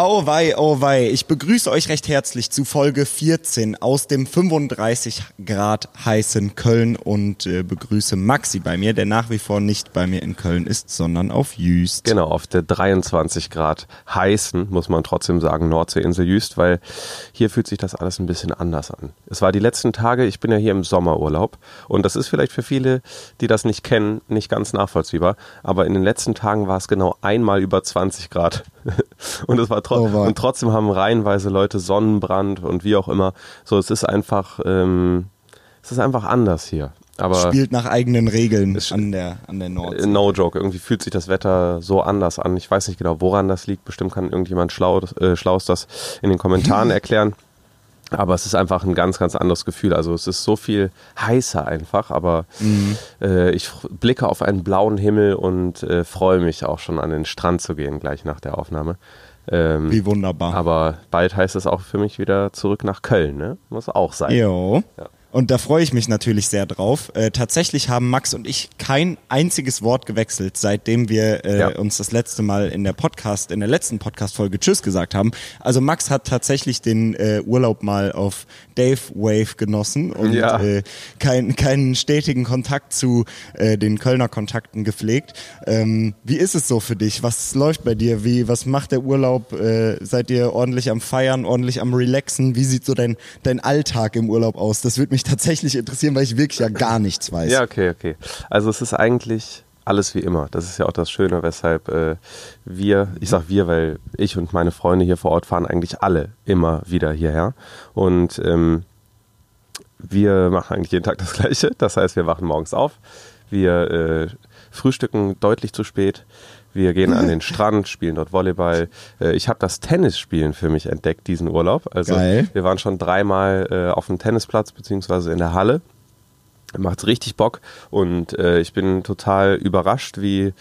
Oh wei, oh wei. Ich begrüße euch recht herzlich zu Folge 14 aus dem 35 Grad heißen Köln und äh, begrüße Maxi bei mir, der nach wie vor nicht bei mir in Köln ist, sondern auf Jüst. Genau, auf der 23 Grad heißen, muss man trotzdem sagen, Nordseeinsel Jüst, weil hier fühlt sich das alles ein bisschen anders an. Es war die letzten Tage, ich bin ja hier im Sommerurlaub und das ist vielleicht für viele, die das nicht kennen, nicht ganz nachvollziehbar, aber in den letzten Tagen war es genau einmal über 20 Grad. und es war tro oh, und trotzdem haben reihenweise Leute Sonnenbrand und wie auch immer. So, es ist einfach, ähm, es ist einfach anders hier. Aber Spielt nach eigenen Regeln an der, an der Nordsee. No joke, irgendwie fühlt sich das Wetter so anders an. Ich weiß nicht genau, woran das liegt. Bestimmt kann irgendjemand schlau, äh, Schlaus das in den Kommentaren erklären. Aber es ist einfach ein ganz, ganz anderes Gefühl. Also es ist so viel heißer einfach, aber mhm. äh, ich blicke auf einen blauen Himmel und äh, freue mich auch schon an den Strand zu gehen, gleich nach der Aufnahme. Ähm, Wie wunderbar. Aber bald heißt es auch für mich wieder zurück nach Köln, ne? Muss auch sein. Jo. Ja. Und da freue ich mich natürlich sehr drauf. Äh, tatsächlich haben Max und ich kein einziges Wort gewechselt, seitdem wir äh, ja. uns das letzte Mal in der Podcast, in der letzten Podcast-Folge Tschüss gesagt haben. Also Max hat tatsächlich den äh, Urlaub mal auf Dave Wave genossen und ja. äh, kein, keinen stetigen Kontakt zu äh, den Kölner Kontakten gepflegt. Ähm, wie ist es so für dich? Was läuft bei dir? Wie, was macht der Urlaub? Äh, seid ihr ordentlich am Feiern, ordentlich am Relaxen? Wie sieht so dein, dein Alltag im Urlaub aus? Das würde mich tatsächlich interessieren, weil ich wirklich ja gar nichts weiß. Ja, okay, okay. Also es ist eigentlich alles wie immer. Das ist ja auch das Schöne, weshalb äh, wir, ich sag wir, weil ich und meine Freunde hier vor Ort fahren eigentlich alle immer wieder hierher. Und ähm, wir machen eigentlich jeden Tag das Gleiche. Das heißt, wir wachen morgens auf, wir äh, frühstücken deutlich zu spät, wir gehen an den Strand, spielen dort Volleyball. Äh, ich habe das Tennisspielen für mich entdeckt diesen Urlaub. Also Geil. wir waren schon dreimal äh, auf dem Tennisplatz beziehungsweise in der Halle macht richtig Bock und äh, ich bin total überrascht, wie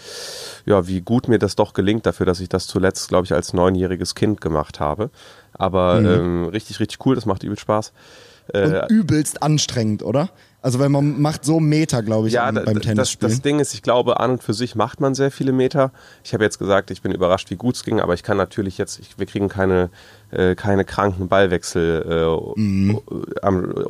ja wie gut mir das doch gelingt dafür, dass ich das zuletzt, glaube ich, als neunjähriges Kind gemacht habe. Aber mhm. ähm, richtig richtig cool, das macht übel Spaß. Äh, und übelst anstrengend, oder? Also weil man macht so Meter, glaube ich, ja, beim Tennis. Das, das Ding ist, ich glaube, an und für sich macht man sehr viele Meter. Ich habe jetzt gesagt, ich bin überrascht, wie gut es ging, aber ich kann natürlich jetzt, ich, wir kriegen keine, äh, keine kranken Ballwechsel, äh, mhm.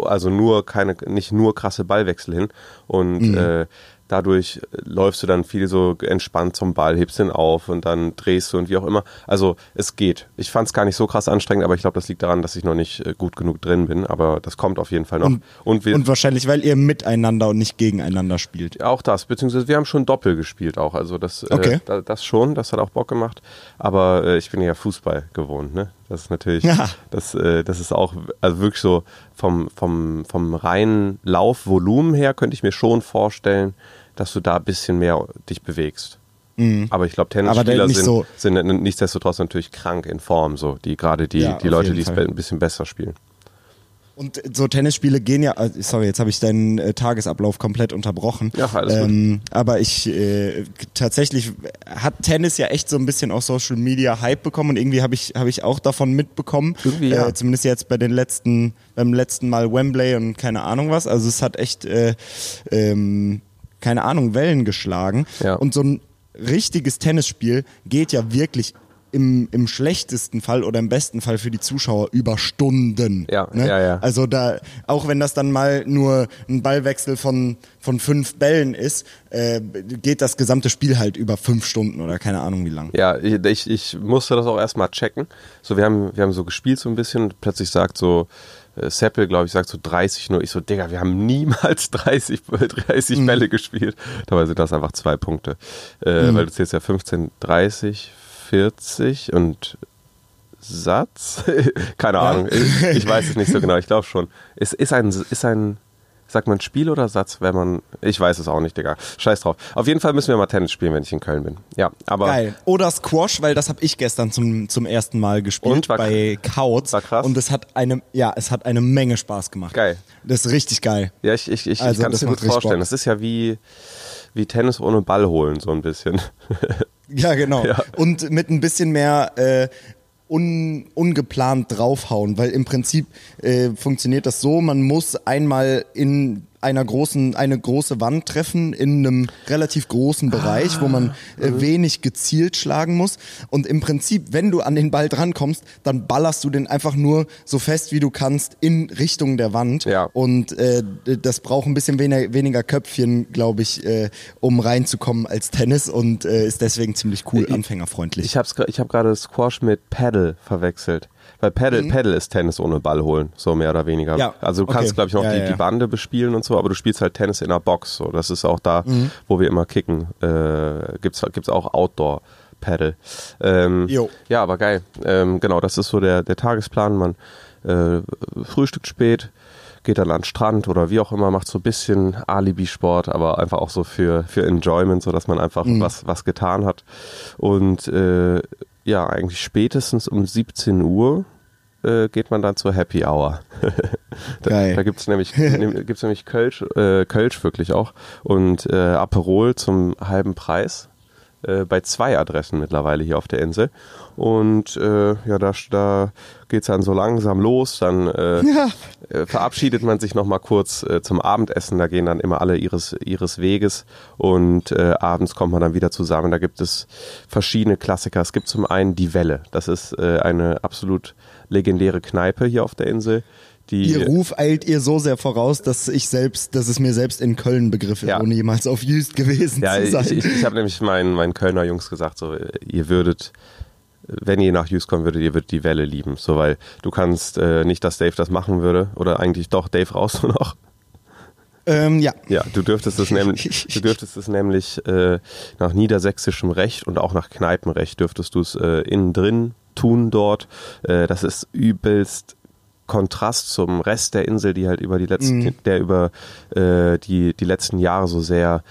also nur keine, nicht nur krasse Ballwechsel hin. Und mhm. äh, dadurch läufst du dann viel so entspannt zum Ball, hebst ihn auf und dann drehst du und wie auch immer. Also es geht. Ich fand es gar nicht so krass anstrengend, aber ich glaube, das liegt daran, dass ich noch nicht äh, gut genug drin bin. Aber das kommt auf jeden Fall noch. Und, und, wir, und wahrscheinlich, weil ihr miteinander und nicht gegeneinander spielt. Auch das, beziehungsweise wir haben schon Doppel gespielt auch. Also das, äh, okay. äh, das schon, das hat auch Bock gemacht. Aber äh, ich bin ja Fußball gewohnt, ne? Das ist natürlich, ja. das, äh, das ist auch, also wirklich so vom, vom, vom reinen Laufvolumen her könnte ich mir schon vorstellen, dass du da ein bisschen mehr dich bewegst. Mhm. Aber ich glaube, Tennisspieler sind, so sind nichtsdestotrotz natürlich krank in Form, so die gerade die, ja, die Leute, die es ein bisschen besser spielen. Und so Tennisspiele gehen ja, äh, sorry, jetzt habe ich deinen äh, Tagesablauf komplett unterbrochen. Ja, alles ähm, gut. Aber ich äh, tatsächlich hat Tennis ja echt so ein bisschen auch Social Media Hype bekommen und irgendwie habe ich habe ich auch davon mitbekommen. Irgendwie, ja. Äh, zumindest jetzt bei den letzten beim letzten Mal Wembley und keine Ahnung was. Also es hat echt äh, ähm, keine Ahnung Wellen geschlagen. Ja. Und so ein richtiges Tennisspiel geht ja wirklich im, im schlechtesten Fall oder im besten Fall für die Zuschauer über Stunden. Ja, ne? ja, ja. Also da, auch wenn das dann mal nur ein Ballwechsel von, von fünf Bällen ist, äh, geht das gesamte Spiel halt über fünf Stunden oder keine Ahnung wie lang. Ja, ich, ich musste das auch erstmal checken. So, wir haben, wir haben so gespielt so ein bisschen und plötzlich sagt so, äh, Seppel, glaube ich, sagt so 30 nur. Ich so, Digga, wir haben niemals 30, 30 mhm. Bälle gespielt. Dabei sind das einfach zwei Punkte. Äh, mhm. Weil du zählst ja 15, 30, 40 und Satz? Keine. Ahnung. Ich, ich, weiß es nicht so genau. Ich glaube schon. Ist, ist, ein, ist ein, sagt man Spiel oder Satz, wenn man, ich weiß es auch nicht, Digga. Scheiß drauf. Auf jeden Fall müssen wir mal Tennis spielen, wenn ich in Köln bin. Ja, aber. Geil. Oder Squash, weil das habe ich gestern zum, zum ersten Mal gespielt und, bei Kautz. War krass. Und es hat eine, ja, es hat eine Menge Spaß gemacht. Geil. Das ist richtig geil. Ja, ich, ich, ich, also, ich kann das, das gut vorstellen. Das ist ja wie, wie Tennis ohne Ball holen, so ein bisschen. Ja, genau. Ja. Und mit ein bisschen mehr äh, un, ungeplant draufhauen, weil im Prinzip äh, funktioniert das so, man muss einmal in einer großen, eine große Wand treffen in einem relativ großen Bereich, ah, wo man äh, mhm. wenig gezielt schlagen muss. Und im Prinzip, wenn du an den Ball drankommst, dann ballerst du den einfach nur so fest wie du kannst in Richtung der Wand. Ja. Und äh, das braucht ein bisschen weniger, weniger Köpfchen, glaube ich, äh, um reinzukommen als Tennis und äh, ist deswegen ziemlich cool, ich, anfängerfreundlich. Ich habe ich hab gerade Squash mit Paddle verwechselt. Weil Paddle, mhm. Paddle ist Tennis ohne Ball holen, so mehr oder weniger. Ja. Also du kannst, okay. glaube ich, noch ja, die, ja. die Bande bespielen und so, aber du spielst halt Tennis in einer Box. So. Das ist auch da, mhm. wo wir immer kicken. Äh, gibt's gibt's auch Outdoor. Paddle. Ähm, ja, aber geil. Ähm, genau, das ist so der, der Tagesplan. Man äh, frühstückt spät, geht dann an den Strand oder wie auch immer, macht so ein bisschen Alibi-Sport, aber einfach auch so für, für Enjoyment, so dass man einfach mhm. was, was getan hat. Und äh, ja, eigentlich spätestens um 17 Uhr äh, geht man dann zur Happy Hour. da Geil. da gibt es nämlich, gibt's nämlich Kölsch, äh, Kölsch wirklich auch und äh, Aperol zum halben Preis äh, bei zwei Adressen mittlerweile hier auf der Insel. Und äh, ja, da, da geht es dann so langsam los. Dann äh, ja. äh, verabschiedet man sich nochmal kurz äh, zum Abendessen. Da gehen dann immer alle ihres, ihres Weges und äh, abends kommt man dann wieder zusammen. Da gibt es verschiedene Klassiker. Es gibt zum einen die Welle. Das ist äh, eine absolut legendäre Kneipe hier auf der Insel. Die ihr Ruf eilt ihr so sehr voraus, dass ich selbst, dass es mir selbst in Köln Begriff ist, ja. ohne jemals auf Jüst gewesen ja, zu sein. Ich, ich, ich habe nämlich meinen, meinen Kölner Jungs gesagt, so, ihr würdet, wenn ihr nach Jüst kommen würdet, ihr würdet die Welle lieben. So, weil du kannst äh, nicht, dass Dave das machen würde, oder eigentlich doch, Dave raus du noch. Ähm, ja. Ja, du dürftest es nämlich, du dürftest es nämlich äh, nach niedersächsischem Recht und auch nach Kneipenrecht dürftest du es äh, innen drin tun dort. Äh, das ist übelst Kontrast zum Rest der Insel, die halt über die letzten, mhm. der über äh, die, die letzten Jahre so sehr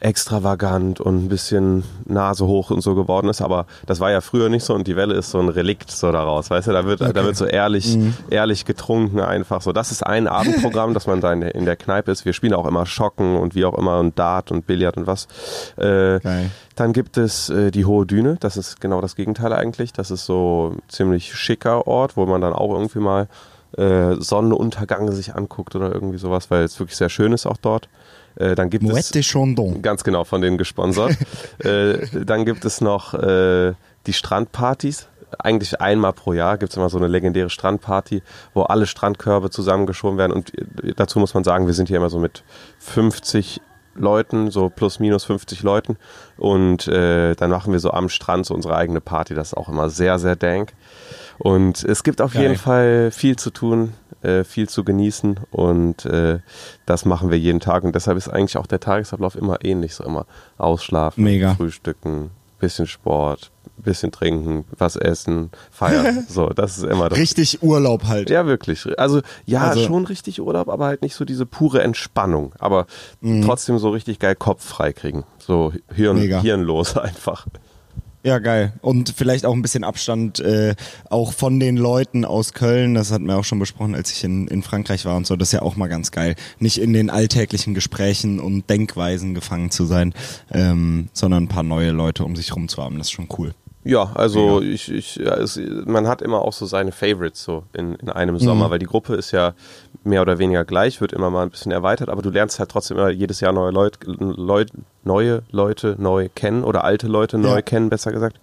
extravagant und ein bisschen Nase hoch und so geworden ist, aber das war ja früher nicht so und die Welle ist so ein Relikt so daraus, weißt du, da wird, okay. da wird so ehrlich, mhm. ehrlich getrunken einfach so. Das ist ein Abendprogramm, dass man da in der, in der Kneipe ist. Wir spielen auch immer Schocken und wie auch immer und Dart und Billard und was. Äh, dann gibt es äh, die Hohe Düne, das ist genau das Gegenteil eigentlich. Das ist so ein ziemlich schicker Ort, wo man dann auch irgendwie mal äh, Sonnenuntergang sich anguckt oder irgendwie sowas, weil es wirklich sehr schön ist auch dort. Äh, dann gibt Mouette es Chandon. ganz genau von denen gesponsert. äh, dann gibt es noch äh, die Strandpartys. Eigentlich einmal pro Jahr gibt es immer so eine legendäre Strandparty, wo alle Strandkörbe zusammengeschoben werden. Und äh, dazu muss man sagen, wir sind hier immer so mit 50 Leuten, so plus minus 50 Leuten. Und äh, dann machen wir so am Strand so unsere eigene Party. Das ist auch immer sehr, sehr dank. Und es gibt auf Geil. jeden Fall viel zu tun, äh, viel zu genießen und äh, das machen wir jeden Tag. Und deshalb ist eigentlich auch der Tagesablauf immer ähnlich. So immer ausschlafen, Mega. frühstücken, bisschen Sport, bisschen trinken, was essen, feiern. So, das ist immer das. Richtig Urlaub halt. Ja, wirklich. Also ja, also, schon richtig Urlaub, aber halt nicht so diese pure Entspannung. Aber mh. trotzdem so richtig geil Kopf frei kriegen. So Hirn, hirnlos einfach. Ja, geil. Und vielleicht auch ein bisschen Abstand äh, auch von den Leuten aus Köln. Das hatten wir auch schon besprochen, als ich in, in Frankreich war und so. Das ist ja auch mal ganz geil. Nicht in den alltäglichen Gesprächen und Denkweisen gefangen zu sein, ähm, sondern ein paar neue Leute um sich rum zu haben. Das ist schon cool. Ja, also ja. ich, ich ja, es, man hat immer auch so seine Favorites so in, in einem Sommer, mhm. weil die Gruppe ist ja mehr oder weniger gleich, wird immer mal ein bisschen erweitert, aber du lernst halt trotzdem immer jedes Jahr neue Leute, Leut, neue Leute neu kennen oder alte Leute neu ja. kennen, besser gesagt.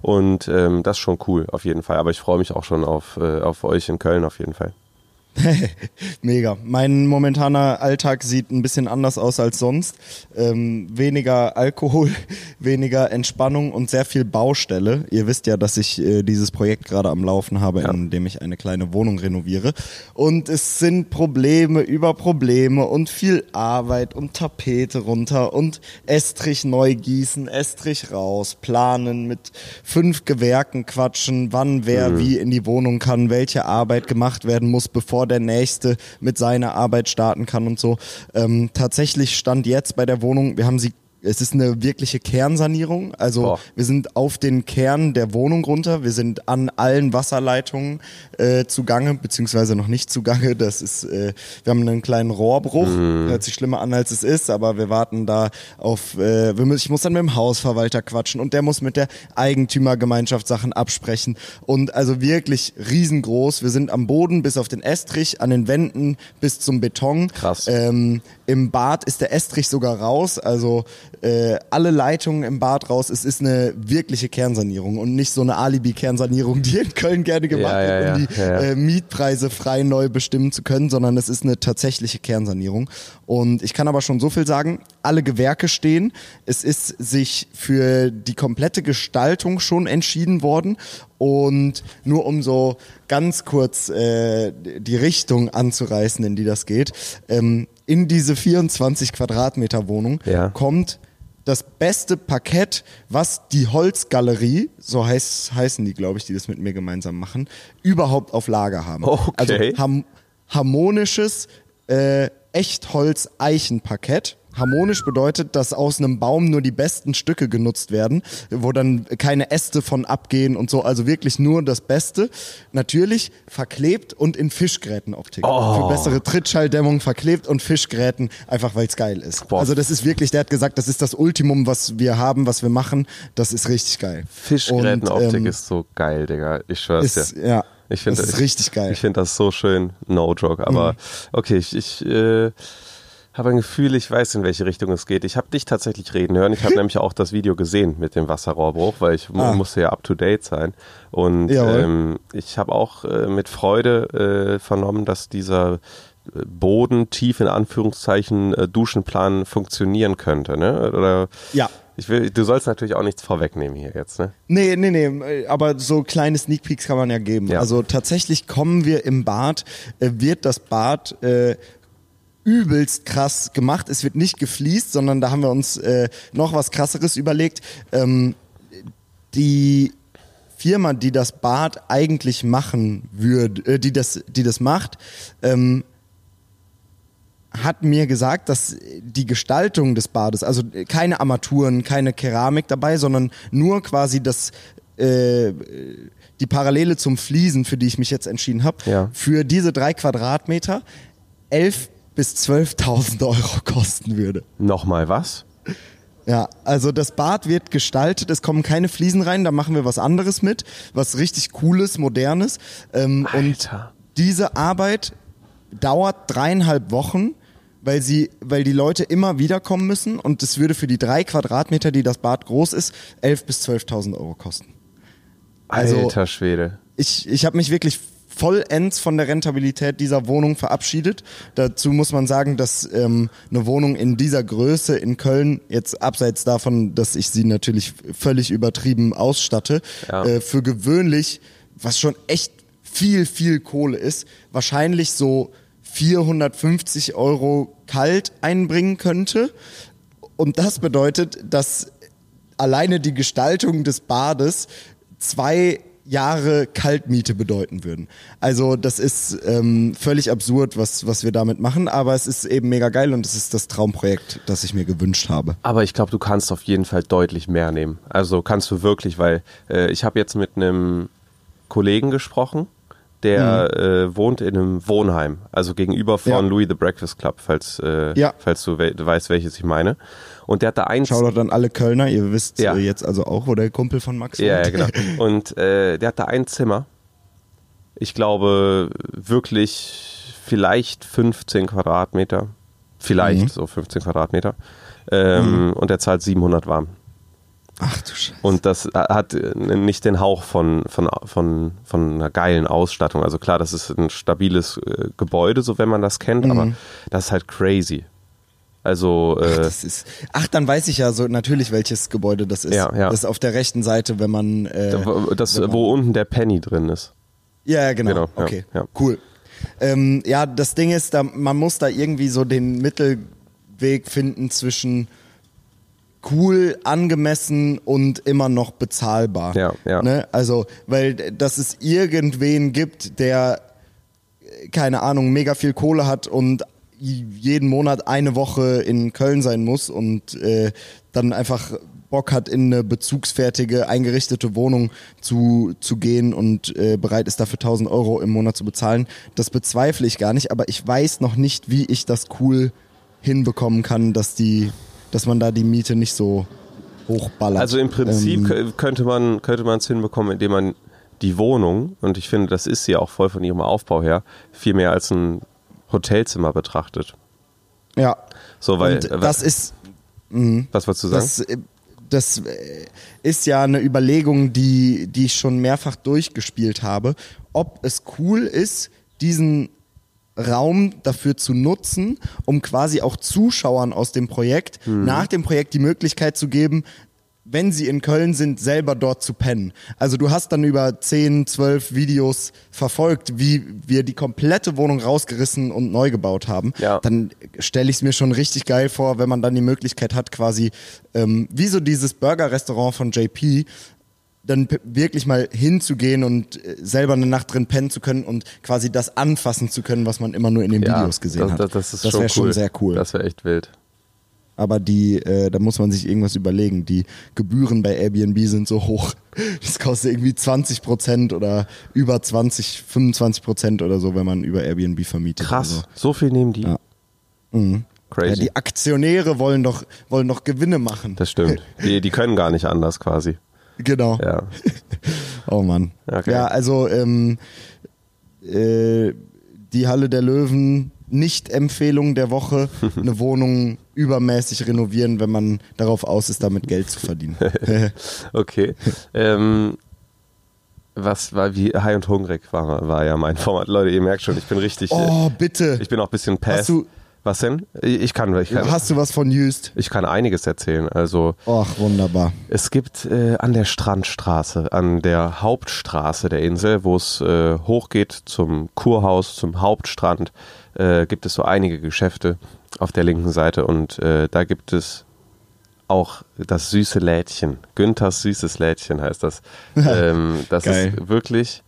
Und ähm, das ist schon cool, auf jeden Fall. Aber ich freue mich auch schon auf, äh, auf euch in Köln auf jeden Fall. Mega. Mein momentaner Alltag sieht ein bisschen anders aus als sonst. Ähm, weniger Alkohol, weniger Entspannung und sehr viel Baustelle. Ihr wisst ja, dass ich äh, dieses Projekt gerade am Laufen habe, ja. in dem ich eine kleine Wohnung renoviere. Und es sind Probleme über Probleme und viel Arbeit und Tapete runter und Estrich neu gießen, Estrich raus, planen, mit fünf Gewerken quatschen, wann wer mhm. wie in die Wohnung kann, welche Arbeit gemacht werden muss, bevor der nächste mit seiner Arbeit starten kann und so. Ähm, tatsächlich stand jetzt bei der Wohnung, wir haben sie es ist eine wirkliche Kernsanierung. Also Boah. wir sind auf den Kern der Wohnung runter. Wir sind an allen Wasserleitungen äh, zugange, beziehungsweise noch nicht zugange. Das ist, äh, wir haben einen kleinen Rohrbruch. Hört sich schlimmer an, als es ist, aber wir warten da auf, äh, wir müssen, ich muss dann mit dem Hausverwalter quatschen und der muss mit der Eigentümergemeinschaft Sachen absprechen. Und also wirklich riesengroß. Wir sind am Boden bis auf den Estrich, an den Wänden bis zum Beton. Krass. Ähm, Im Bad ist der Estrich sogar raus, also äh, alle Leitungen im Bad raus. Es ist eine wirkliche Kernsanierung und nicht so eine Alibi-Kernsanierung, die in Köln gerne gemacht Ja, ja, wird, um ja, die ja, ja. Äh, Mietpreise frei neu bestimmen zu können, sondern es ist eine tatsächliche Kernsanierung. Und ich kann aber schon so viel sagen, alle Gewerke stehen. Es ist sich für die komplette Gestaltung schon entschieden worden. Und nur um so ganz kurz äh, die Richtung anzureißen, in die das geht, ähm, in diese 24 Quadratmeter Wohnung Ja. kommt das beste Parkett, was die Holzgalerie, so heißt, heißen die, glaube ich, die das mit mir gemeinsam machen, überhaupt auf Lager haben. Okay. Also ham harmonisches äh, Echtholz-Eichenparkett. Harmonisch bedeutet, dass aus einem Baum nur die besten Stücke genutzt werden, wo dann keine Äste von abgehen und so, also wirklich nur das Beste. Natürlich verklebt und in Fischgrätenoptik. Oh. Für bessere Trittschalldämmung verklebt und Fischgräten, einfach weil es geil ist. Boah. Also das ist wirklich, der hat gesagt, das ist das Ultimum, was wir haben, was wir machen. Das ist richtig geil. Fischgrätenoptik Und, ähm, ist so geil, Digga. Ich schwör's ist, dir. ja. Ich finde das ist richtig geil. Mhm. Ich finde das so schön, no joke. Aber okay, ich, ich äh, habe ein Gefühl, ich weiß, in welche Richtung es geht. Ich habe dich tatsächlich reden hören. Ich habe nämlich auch das Video gesehen mit dem Wasserrohrbruch, weil ich Ah. musste ja up to date sein. Und ähm, ich habe auch äh, mit Freude äh, vernommen, dass dieser äh, Boden tief in Anführungszeichen äh, Duschenplan funktionieren könnte, ne? Oder Ja. ich will, du sollst natürlich auch nichts vorwegnehmen hier jetzt, ne? Nee, nee, nee, aber so kleine Sneak Peeks kann man ja geben. Ja. Also tatsächlich kommen wir im Bad, äh, wird das Bad äh, übelst krass gemacht. Es wird nicht gefliest, sondern da haben wir uns äh, noch was krasseres überlegt. Ähm, die Firma, die das Bad eigentlich machen würde, äh, die das, die das macht, ähm, hat mir gesagt, dass die Gestaltung des Bades, also keine Armaturen, keine Keramik dabei, sondern nur quasi das äh, die Parallele zum Fliesen, für die ich mich jetzt entschieden habe, Ja. für diese drei Quadratmeter 11 bis 12.000 Euro kosten würde. Nochmal was? Ja, also das Bad wird gestaltet, es kommen keine Fliesen rein, da machen wir was anderes mit, was richtig cooles, modernes. Ähm, und Alter. diese Arbeit dauert dreieinhalb Wochen, weil sie, weil die Leute immer wiederkommen müssen und es würde für die drei Quadratmeter, die das Bad groß ist, 11 bis 12.000 Euro kosten. Also- Alter Schwede. Ich, ich habe mich wirklich vollends von der Rentabilität dieser Wohnung verabschiedet. Dazu muss man sagen, dass ähm, eine Wohnung in dieser Größe in Köln, jetzt abseits davon, dass ich sie natürlich völlig übertrieben ausstatte, Ja. äh, für gewöhnlich, was schon echt viel, viel Kohle ist, wahrscheinlich so 450 Euro kalt einbringen könnte. Und das bedeutet, dass alleine die Gestaltung des Bades zwei Jahre Kaltmiete bedeuten würden. Also das ist ähm, völlig absurd, was, was wir damit machen, aber es ist eben mega geil und es ist das Traumprojekt, das ich mir gewünscht habe. Aber ich glaube, du kannst auf jeden Fall deutlich mehr nehmen. Also kannst du wirklich, weil äh, ich habe jetzt mit einem Kollegen gesprochen, der äh, wohnt in einem Wohnheim, also gegenüber von Ja. Louis the Breakfast Club, falls, äh, Ja. falls du we weißt, welches ich meine. Und der hat da eins. Shoutout an alle Kölner, ihr wisst Ja. äh, jetzt also auch, wo der Kumpel von Max Ja, ja, wohnt. genau. Und äh, der hat da ein Zimmer. Ich glaube wirklich vielleicht 15 Quadratmeter. Vielleicht Mhm. so 15 Quadratmeter. Ähm, Und er zahlt 700 warm. Ach du Scheiße. Und das hat äh, nicht den Hauch von, von, von, von einer geilen Ausstattung. Also klar, das ist ein stabiles äh, Gebäude, so wenn man das kennt, Mhm. aber das ist halt crazy. Also, äh, Das ist, ach, dann weiß ich ja so natürlich, welches Gebäude das ist. Ja, ja. Das ist auf der rechten Seite, wenn man. Äh, wo- das, wenn man- wo unten der Penny drin ist. Ja, genau. Genau, okay, ja. cool. Ähm, ja, das Ding ist, da, man muss da irgendwie so den Mittelweg finden zwischen cool, angemessen und immer noch bezahlbar. Ja, ja. Ne? Also, weil d- dass es irgendwen gibt, der äh, keine Ahnung, mega viel Kohle hat und jeden Monat eine Woche in Köln sein muss und äh, dann einfach Bock hat, in eine bezugsfertige, eingerichtete Wohnung zu, zu gehen und äh, bereit ist, dafür 1000 Euro im Monat zu bezahlen. Das bezweifle ich gar nicht, aber ich weiß noch nicht, wie ich das cool hinbekommen kann, dass die, dass man da die Miete nicht so hochballert. Also im Prinzip ähm, könnte man könnte man es hinbekommen, indem man die Wohnung, und ich finde, das ist sie auch voll von ihrem Aufbau her, viel mehr als ein Hotelzimmer betrachtet. Ja. So, weil. Und das ist. Mh, was wolltest du sagen? Das, das äh, ist ja eine Überlegung, die, die ich schon mehrfach durchgespielt habe, ob es cool ist, diesen Raum dafür zu nutzen, um quasi auch Zuschauern aus dem Projekt mhm. nach dem Projekt die Möglichkeit zu geben, wenn sie in Köln sind, selber dort zu pennen. Also du hast dann über 10, 12 Videos verfolgt, wie wir die komplette Wohnung rausgerissen und neu gebaut haben. Ja. Dann stelle ich es mir schon richtig geil vor, wenn man dann die Möglichkeit hat, quasi ähm, wie so dieses Burger-Restaurant von JP, dann wirklich mal hinzugehen und äh, selber eine Nacht drin pennen zu können und quasi das anfassen zu können, was man immer nur in den ja, Videos gesehen das, hat. Das, das, ist das wäre schon, cool. schon sehr cool. Das wäre echt wild aber die, äh, da muss man sich irgendwas überlegen. Die Gebühren bei Airbnb sind so hoch. Das kostet irgendwie 20 Prozent oder über 20, 25 Prozent oder so, wenn man über Airbnb vermietet. Krass, so. so viel nehmen die. Ja. Mhm. Crazy. Ja, die Aktionäre wollen doch, wollen doch Gewinne machen. Das stimmt. Die, die können gar nicht anders quasi. Genau. Ja. oh Mann. Okay. Ja, also ähm, äh, die Halle der Löwen nicht-Empfehlung der Woche, eine Wohnung übermäßig renovieren, wenn man darauf aus ist, damit Geld zu verdienen. okay. ähm, was war wie High und Hungrig war, war ja mein Format. Leute, ihr merkt schon, ich bin richtig. Oh, bitte. Ich bin auch ein bisschen pass. Hast du, was denn? Ich kann, ich kann. Hast du was von Jüst? Ich kann einiges erzählen. Also. Ach, wunderbar. Es gibt äh, an der Strandstraße, an der Hauptstraße der Insel, wo es äh, hochgeht zum Kurhaus, zum Hauptstrand, äh, gibt es so einige Geschäfte auf der linken Seite und äh, da gibt es auch das süße Lädchen. Günthers süßes Lädchen heißt das. ähm, das Geil. ist wirklich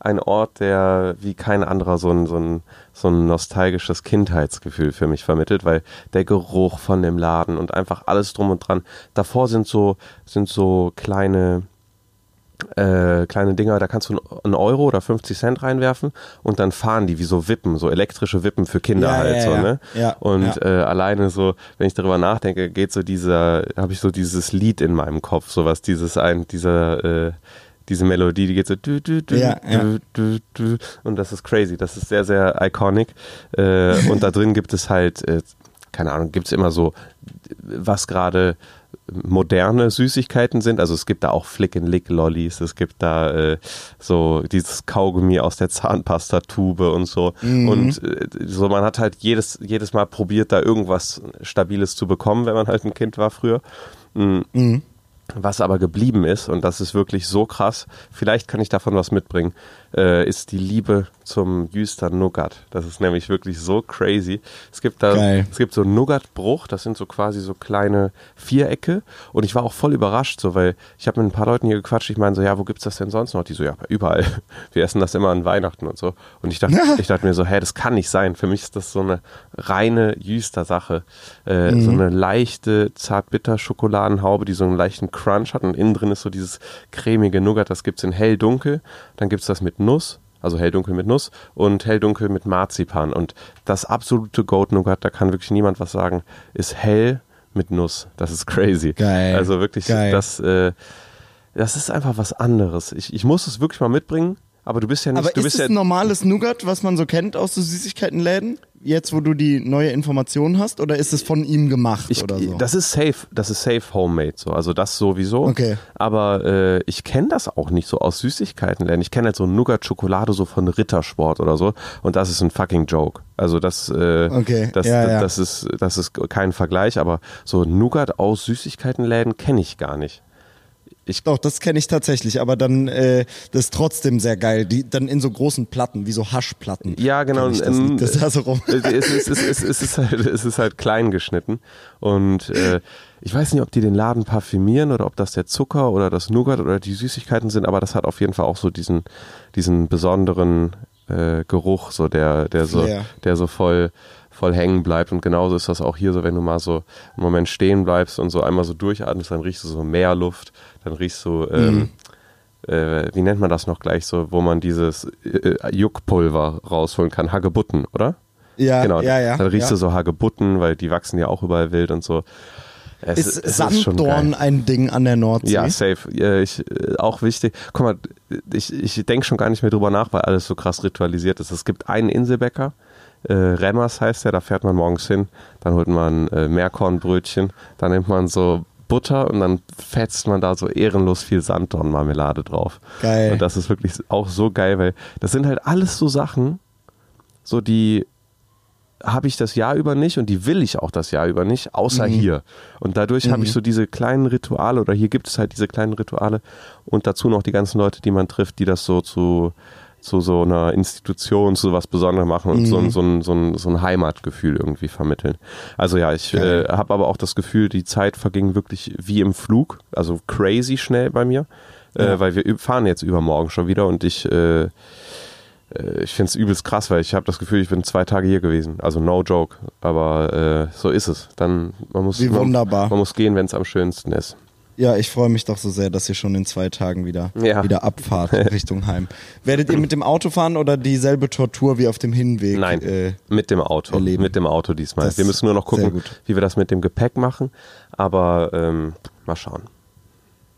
ein Ort, der wie kein anderer so ein, so, ein, so ein nostalgisches Kindheitsgefühl für mich vermittelt, weil der Geruch von dem Laden und einfach alles drum und dran. Davor sind so, sind so kleine äh, kleine Dinger, da kannst du einen Euro oder 50 Cent reinwerfen und dann fahren die wie so Wippen, so elektrische Wippen für Kinder ja, halt ja, so, ja. ne? Und. Äh, alleine so, wenn ich darüber nachdenke, geht so dieser, habe ich so dieses Lied in meinem Kopf, so was dieses ein, dieser äh, diese Melodie, die geht so du, du, du, Ja, ja. und das ist crazy, das ist sehr, sehr iconic äh, und da drin gibt es halt, äh, keine Ahnung, gibt es immer so, was gerade moderne Süßigkeiten sind. Also es gibt da auch Flick-and-Lick-Lollis, es gibt da äh, so dieses Kaugummi aus der Zahnpastatube und so. Mhm. Und äh, so man hat halt jedes, jedes Mal probiert, da irgendwas Stabiles zu bekommen, wenn man halt ein Kind war früher. Mhm. Mhm. Was aber geblieben ist, und das ist wirklich so krass, vielleicht kann ich davon was mitbringen, äh, ist die Liebe zum Jüster Nougat. Das ist nämlich wirklich so crazy. Es gibt da, Geil. es gibt so Nougat-Bruch, das sind so quasi so kleine Vierecke. Und ich war auch voll überrascht, so, weil ich habe mit ein paar Leuten hier gequatscht. Ich meine so, ja, wo gibt's das denn sonst noch? Die so, ja, überall. Wir essen das immer an Weihnachten und so. Und ich dachte, ich dachte mir so, hä, das kann nicht sein. Für mich ist das so eine reine Jüster-Sache. Äh, Mhm. So eine leichte Zartbitter-Schokoladenhaube, die so einen leichten Crunch hat. Und innen drin ist so dieses cremige Nougat. Das gibt's in hell-dunkel. Dann gibt's das mit Nuss. Also helldunkel mit Nuss und helldunkel mit Marzipan. Und das absolute Goat Nougat, da kann wirklich niemand was sagen, ist hell mit Nuss. Das ist crazy. Geil. Also wirklich, Geil. das, äh, das ist einfach was anderes. Ich, ich muss es wirklich mal mitbringen, aber du bist ja nicht, Aber du ist bist es ja, ein normales Nougat, was man so kennt aus so Süßigkeitenläden? Jetzt, wo du die neue Information hast? Oder ist es von ihm gemacht ich, oder so? das ist safe, das ist safe homemade so, also das sowieso. Okay. Aber äh, ich kenne das auch nicht so aus Süßigkeitenläden. Ich kenne halt so Nougat-Schokolade so von Rittersport oder so und das ist ein fucking Joke. Also das, äh, Okay, das, ja, ja. das ist, das ist kein Vergleich. Aber so Nougat aus Süßigkeitenläden kenne ich gar nicht. Doch, das kenne ich tatsächlich, aber dann äh, das ist trotzdem sehr geil. Die dann in so großen Platten, wie so Haschplatten. Ja, genau. Ich, das ähm, das da so rum. es, ist, es, ist, es, ist halt, es ist halt klein geschnitten. Und äh, ich weiß nicht, ob die den Laden parfümieren oder ob das der Zucker oder das Nougat oder die Süßigkeiten sind, aber das hat auf jeden Fall auch so diesen, diesen besonderen äh, Geruch, so der, der so, der so voll, voll hängen bleibt. Und genauso ist das auch hier so, wenn du mal so einen Moment stehen bleibst und so einmal so durchatmest, dann riechst du so Meerluft, dann riechst du, ähm, äh, wie nennt man das noch gleich so, wo man dieses äh, Juckpulver rausholen kann, Hagebutten, oder? Ja, genau. ja, ja. Dann riechst ja. du so Hagebutten, weil die wachsen ja auch überall wild und so. Es, Ist es schon Sanddorn ein Ding an der Nordsee? Ja, safe. Ich, äh, auch wichtig. Guck mal, ich, ich denke schon gar nicht mehr drüber nach, weil alles so krass ritualisiert ist. Es gibt einen Inselbäcker, äh, Remmers heißt der, da fährt man morgens hin, dann holt man äh, Meerkornbrötchen, dann nimmt man so Butter und dann fetzt man da so ehrenlos viel Sanddornmarmelade drauf. Geil. Und das ist wirklich auch so geil, weil das sind halt alles so Sachen, so die habe ich das Jahr über nicht und die will ich auch das Jahr über nicht, außer Mhm. hier. Und dadurch habe ich so diese kleinen Rituale oder hier gibt es halt diese kleinen Rituale und dazu noch die ganzen Leute, die man trifft, die das so zu, zu so einer Institution, zu was Besonderem machen und so, ein, so, ein, so, ein, so ein Heimatgefühl irgendwie vermitteln. Also ja, ich äh, habe aber auch das Gefühl, die Zeit verging wirklich wie im Flug, also crazy schnell bei mir, äh, Ja. weil wir fahren jetzt übermorgen schon wieder und ich äh, äh, ich finde es übelst krass, weil ich habe das Gefühl, ich bin zwei Tage hier gewesen. Also no joke. Aber äh, so ist es. Dann man muss Wie man, wunderbar. Man muss gehen, wenn es am schönsten ist. Ja, ich freue mich doch so sehr, dass ihr schon in zwei Tagen wieder, Ja. wieder abfahrt Richtung Heim. Werdet ihr mit dem Auto fahren oder dieselbe Tortur wie auf dem Hinweg? Nein, Äh, mit dem Auto. erleben. Mit dem Auto diesmal. Das wir müssen nur noch gucken, wie wir das mit dem Gepäck machen. Aber ähm, mal schauen.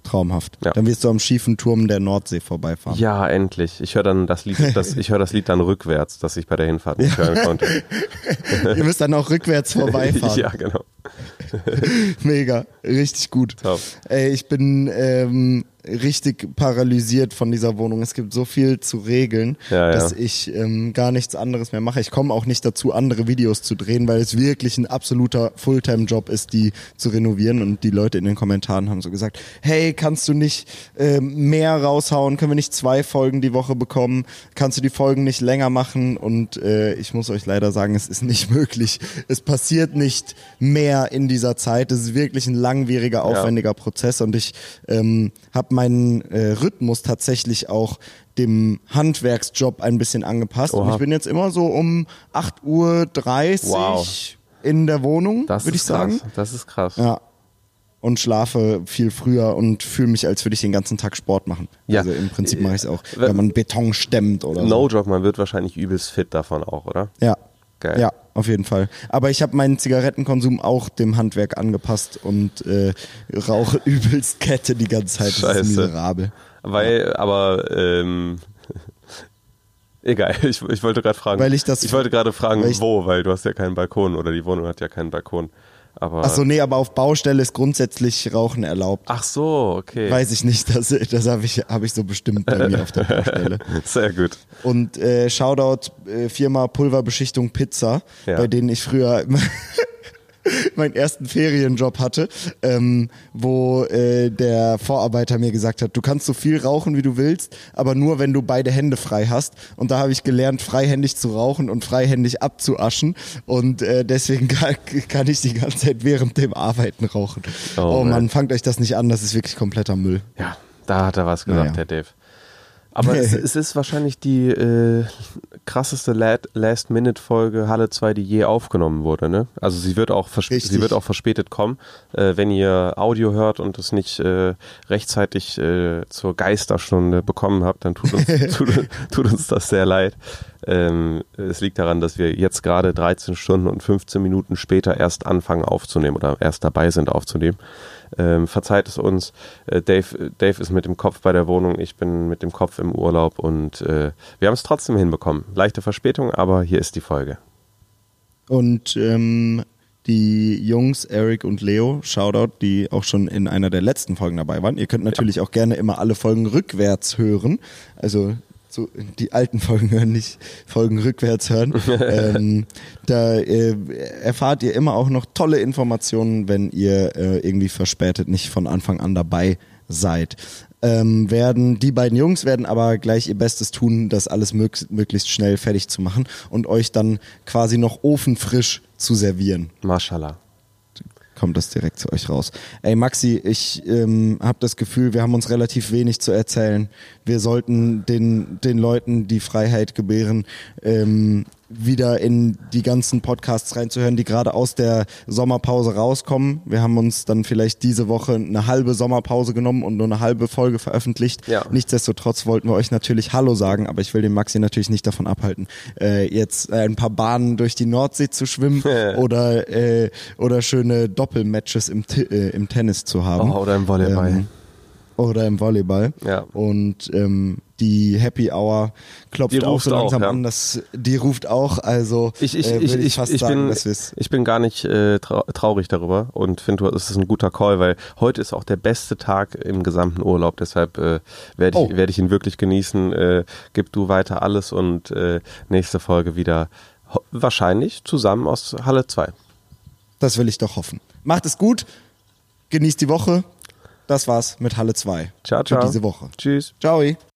Traumhaft. Ja. Dann wirst du am schiefen Turm der Nordsee vorbeifahren. Ja, endlich. Ich höre dann das Lied, das, ich höre das Lied dann rückwärts, das ich bei der Hinfahrt nicht hören konnte. ihr müsst dann auch rückwärts vorbeifahren. ja, genau. Mega, richtig gut. Top. Ey, ich bin ähm, richtig paralysiert von dieser Wohnung. Es gibt so viel zu regeln, Ja, ja. dass ich ähm, gar nichts anderes mehr mache. Ich komme auch nicht dazu, andere Videos zu drehen, weil es wirklich ein absoluter Fulltime-Job ist, die zu renovieren. Und die Leute in den Kommentaren haben so gesagt, hey, kannst du nicht ähm, mehr raushauen? Können wir nicht zwei Folgen die Woche bekommen? Kannst du die Folgen nicht länger machen? Und äh, ich muss euch leider sagen, es ist nicht möglich. Es passiert nicht mehr in dieser Zeit. Es ist wirklich ein langwieriger, aufwendiger Prozess. Und ich ähm, habe meinen äh, Rhythmus tatsächlich auch dem Handwerksjob ein bisschen angepasst. Und ich bin jetzt immer so um 8.30 Uhr Wow. in der Wohnung, Das würde ich sagen. krass. Das ist krass. Ja. Und schlafe viel früher und fühle mich, als würde ich den ganzen Tag Sport machen. Ja. Also im Prinzip mache ich es auch, Wenn- wenn man Beton stemmt oder No so. joke, man wird wahrscheinlich übelst fit davon auch, oder? Ja. Geil. Ja, auf jeden Fall. Aber ich habe meinen Zigarettenkonsum auch dem Handwerk angepasst und äh, rauche übelst Kette die ganze Zeit. Das Scheiße. ist miserabel. Weil, aber, ähm, egal, ich, ich wollte gerade fragen. Weil ich das- ich wollte gerade fragen, weil ich- wo, weil du hast ja keinen Balkon oder die Wohnung hat ja keinen Balkon. Aber. Achso, nee, aber auf Baustelle ist grundsätzlich Rauchen erlaubt. Ach so, okay. Weiß ich nicht, das, das habe ich, hab ich so bestimmt bei mir auf der Baustelle. Sehr gut. Und äh, Shoutout äh, Firma Pulverbeschichtung Pizza, Ja. bei denen ich früher immer meinen ersten Ferienjob hatte, ähm, wo äh, der Vorarbeiter mir gesagt hat, du kannst so viel rauchen, wie du willst, aber nur, wenn du beide Hände frei hast. Und da habe ich gelernt, freihändig zu rauchen und freihändig abzuaschen. Und äh, deswegen kann, kann ich die ganze Zeit während dem Arbeiten rauchen. Oh, Oh, man. Fangt euch das nicht an, das ist wirklich kompletter Müll. Ja, da hat er was gesagt, Naja. Herr Dave. Aber es, es ist wahrscheinlich die äh, krasseste La- Last-Minute-Folge Halle 2, die je aufgenommen wurde. Ne? Also sie wird auch, Richtig. sie wird auch verspätet kommen. Äh, wenn ihr Audio hört und es nicht äh, rechtzeitig äh, zur Geisterstunde bekommen habt, dann tut uns, tut, tut uns das sehr leid. Ähm, es liegt daran, dass wir jetzt gerade 13 Stunden und 15 Minuten später erst anfangen aufzunehmen oder erst dabei sind aufzunehmen. Ähm, verzeiht es uns. Äh, Dave, Dave ist mit dem Kopf bei der Wohnung, ich bin mit dem Kopf im Urlaub und äh, wir haben es trotzdem hinbekommen. Leichte Verspätung, aber hier ist die Folge. Und ähm, die Jungs, Eric und Leo, Shoutout, die auch schon in einer der letzten Folgen dabei waren. Ihr könnt natürlich auch gerne immer alle Folgen rückwärts hören. Also so die alten Folgen hören, nicht Folgen rückwärts hören. ähm, da äh, erfahrt ihr immer auch noch tolle Informationen, wenn ihr äh, irgendwie verspätet nicht von Anfang an dabei seid. Ähm, werden die beiden Jungs werden aber gleich ihr Bestes tun, das alles mög möglichst schnell fertig zu machen und euch dann quasi noch ofenfrisch zu servieren. Mashallah. Kommt das direkt zu euch raus. Ey Maxi, ich ähm, habe das Gefühl, wir haben uns relativ wenig zu erzählen. Wir sollten den, den Leuten die Freiheit gebären, ähm, wieder in die ganzen Podcasts reinzuhören, die gerade aus der Sommerpause rauskommen. Wir haben uns dann vielleicht diese Woche eine halbe Sommerpause genommen und nur eine halbe Folge veröffentlicht. Ja. Nichtsdestotrotz wollten wir euch natürlich Hallo sagen, aber ich will den Maxi natürlich nicht davon abhalten, äh, jetzt äh, ein paar Bahnen durch die Nordsee zu schwimmen oder, äh, oder schöne Doppelmatches im, äh, im Tennis zu haben. Oh, oder im Volleyball. Ähm, oder im Volleyball. Ja. Und ähm, die Happy Hour klopft die auch so langsam auch, ja. an. Das, die ruft auch. Also ich, ich, äh, ich, ich, ich, sagen, bin, ich bin gar nicht äh, traurig darüber und finde, es ist ein guter Call, weil heute ist auch der beste Tag im gesamten Urlaub. Deshalb äh, werde ich, oh. werd ich ihn wirklich genießen. Äh, gib du weiter alles und äh, nächste Folge wieder wahrscheinlich zusammen aus Halle 2. Das will ich doch hoffen. Macht es gut, genießt die Woche. Das war's mit Halle 2. Ciao, ciao. Für diese Woche. Tschüss. Ciao.